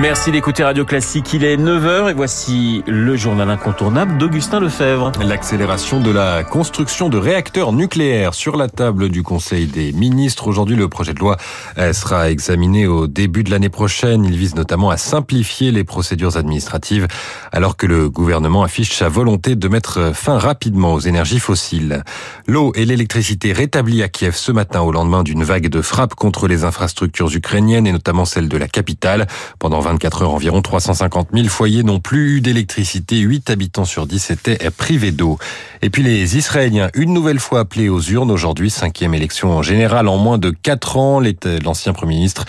Merci d'écouter Radio Classique. Il est 9h et voici le journal incontournable d'Augustin Lefebvre. L'accélération de la construction de réacteurs nucléaires sur la table du Conseil des ministres. Aujourd'hui, le projet de loi euh, sera examiné au début de l'année prochaine. Il vise notamment à simplifier les procédures administratives alors que le gouvernement affiche sa volonté de mettre fin rapidement aux énergies fossiles. L'eau et l'électricité rétablies à Kiev ce matin au lendemain d'une vague de frappes contre les infrastructures ukrainiennes et notamment celle de la capitale. Pendant 24 heures, environ 350 000 foyers n'ont plus eu d'électricité. 8 habitants sur 10 étaient privés d'eau. Et puis les Israéliens, une nouvelle fois appelés aux urnes aujourd'hui, cinquième élection en général en moins de 4 ans. L'ancien Premier ministre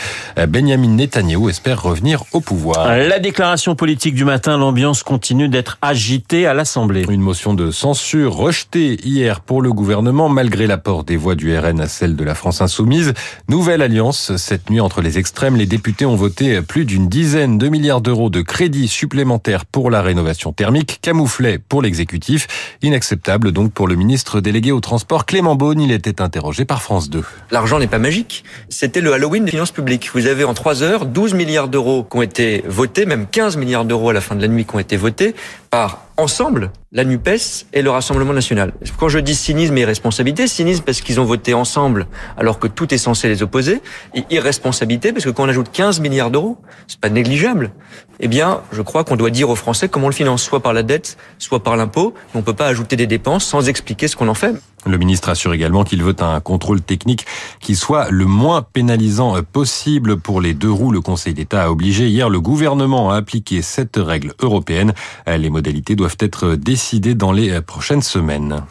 Benjamin Netanyahu espère revenir au pouvoir. La déclaration politique du matin, l'ambiance continue d'être agitée à l'Assemblée. Une motion de censure rejetée hier pour le gouvernement malgré l'apport des voix du RN à celle de la France insoumise. Nouvelle alliance cette nuit entre les extrêmes. Les députés ont voté plus d'une dizaine dizaine de milliards d'euros de crédits supplémentaires pour la rénovation thermique, camouflés pour l'exécutif. Inacceptable donc pour le ministre délégué au transport Clément Beaune. Il était interrogé par France 2. L'argent n'est pas magique. C'était le Halloween des finances publiques. Vous avez en trois heures 12 milliards d'euros qui ont été votés, même 15 milliards d'euros à la fin de la nuit qui ont été votés par ensemble la NUPES et le Rassemblement national. Quand je dis cynisme et irresponsabilité, cynisme parce qu'ils ont voté ensemble alors que tout est censé les opposer, et irresponsabilité parce que quand on ajoute 15 milliards d'euros, c'est pas négligeable. Eh bien, je crois qu'on doit dire aux Français comment on le finance, soit par la dette, soit par l'impôt. On peut pas ajouter des dépenses sans expliquer ce qu'on en fait. Le ministre assure également qu'il veut un contrôle technique qui soit le moins pénalisant possible pour les deux roues. Le Conseil d'État a obligé hier le gouvernement à appliquer cette règle européenne. Les modalités doivent être décidées dans les prochaines semaines.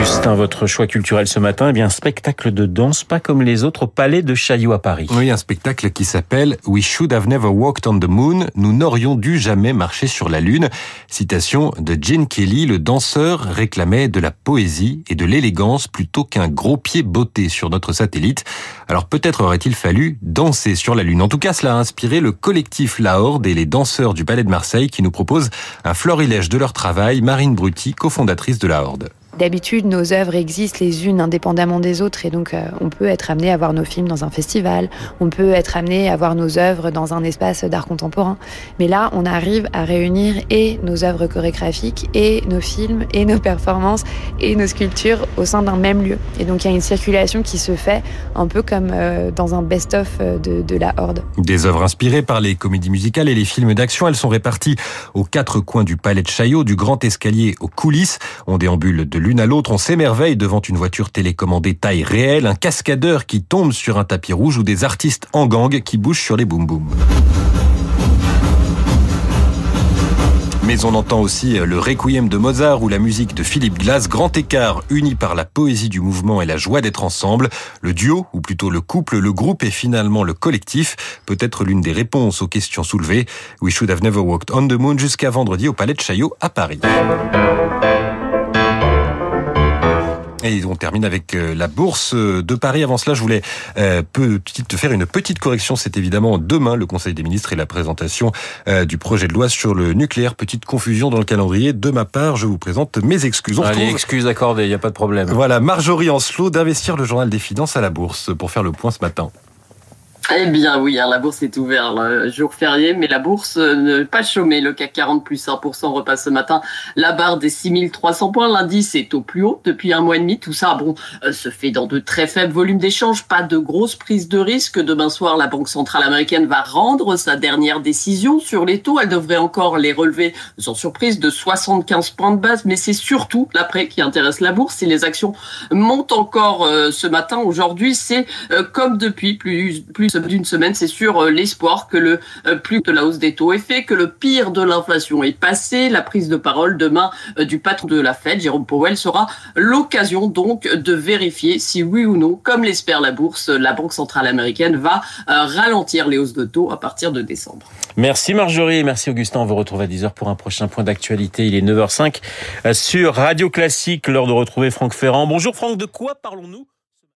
Augustin, votre choix culturel ce matin, eh bien, un spectacle de danse pas comme les autres au Palais de Chaillot à Paris. Oui, un spectacle qui s'appelle We Should Have Never Walked on the Moon. Nous n'aurions dû jamais marcher sur la Lune. Citation de Gene Kelly, le danseur réclamait de la poésie et de l'élégance plutôt qu'un gros pied botté sur notre satellite. Alors peut-être aurait-il fallu danser sur la Lune. En tout cas, cela a inspiré le collectif La Horde et les danseurs du Palais de Marseille qui nous proposent un florilège de leur travail. Marine Brutti, cofondatrice de La Horde. D'habitude, nos œuvres existent les unes indépendamment des autres et donc euh, on peut être amené à voir nos films dans un festival, on peut être amené à voir nos œuvres dans un espace d'art contemporain. Mais là, on arrive à réunir et nos œuvres chorégraphiques et nos films et nos performances et nos sculptures au sein d'un même lieu. Et donc il y a une circulation qui se fait un peu comme euh, dans un best-of euh, de, la Horde. Des œuvres inspirées par les comédies musicales et les films d'action, elles sont réparties aux quatre coins du palais de Chaillot, du grand escalier aux coulisses. On déambule de l'une à l'autre, on s'émerveille devant une voiture télécommandée taille réelle, un cascadeur qui tombe sur un tapis rouge ou des artistes en gang qui bougent sur les boum boum. Mais on entend aussi le requiem de Mozart ou la musique de Philippe Glass, grand écart uni par la poésie du mouvement et la joie d'être ensemble. Le duo, ou plutôt le couple, le groupe et finalement le collectif, peut être l'une des réponses aux questions soulevées. We should have never walked on the moon jusqu'à vendredi au Palais de Chaillot à Paris. Et on termine avec euh, la bourse de Paris. Avant cela, je voulais euh, petite, faire une petite correction. C'est évidemment demain le Conseil des ministres et la présentation euh, du projet de loi sur le nucléaire. Petite confusion dans le calendrier. De ma part, je vous présente mes excuses. On Allez, excuses accordées, il n'y a pas de problème. Voilà, Marjorie Ancelot d'investir le journal des finances à la bourse pour faire le point ce matin. Eh bien oui, hein, la bourse est ouverte le jour férié, mais la bourse euh, ne pas chômée. Le CAC 40 plus 1% repasse ce matin la barre des 6300 points. L'indice est au plus haut depuis un mois et demi. Tout ça, bon, euh, se fait dans de très faibles volumes d'échanges, pas de grosses prises de risque. Demain soir, la Banque centrale américaine va rendre sa dernière décision sur les taux. Elle devrait encore les relever, sans surprise, de 75 points de base, mais c'est surtout l'après qui intéresse la bourse. Si les actions montent encore euh, ce matin, aujourd'hui, c'est comme depuis plus, plus d'une semaine, c'est sur euh, l'espoir que le euh, plus de la hausse des taux est fait, que le pire de l'inflation est passé. La prise de parole demain euh, du patron de la Fed, Jérôme Powell, sera l'occasion donc de vérifier si oui ou non, comme l'espère la bourse, la Banque centrale américaine va ralentir les hausses de taux à partir de décembre. Merci Marjorie, merci Augustin. On vous retrouve à 10h pour un prochain point d'actualité. Il est 9h05 sur Radio Classique, l'heure de retrouver Franck Ferrand. Bonjour Franck, de quoi parlons-nous?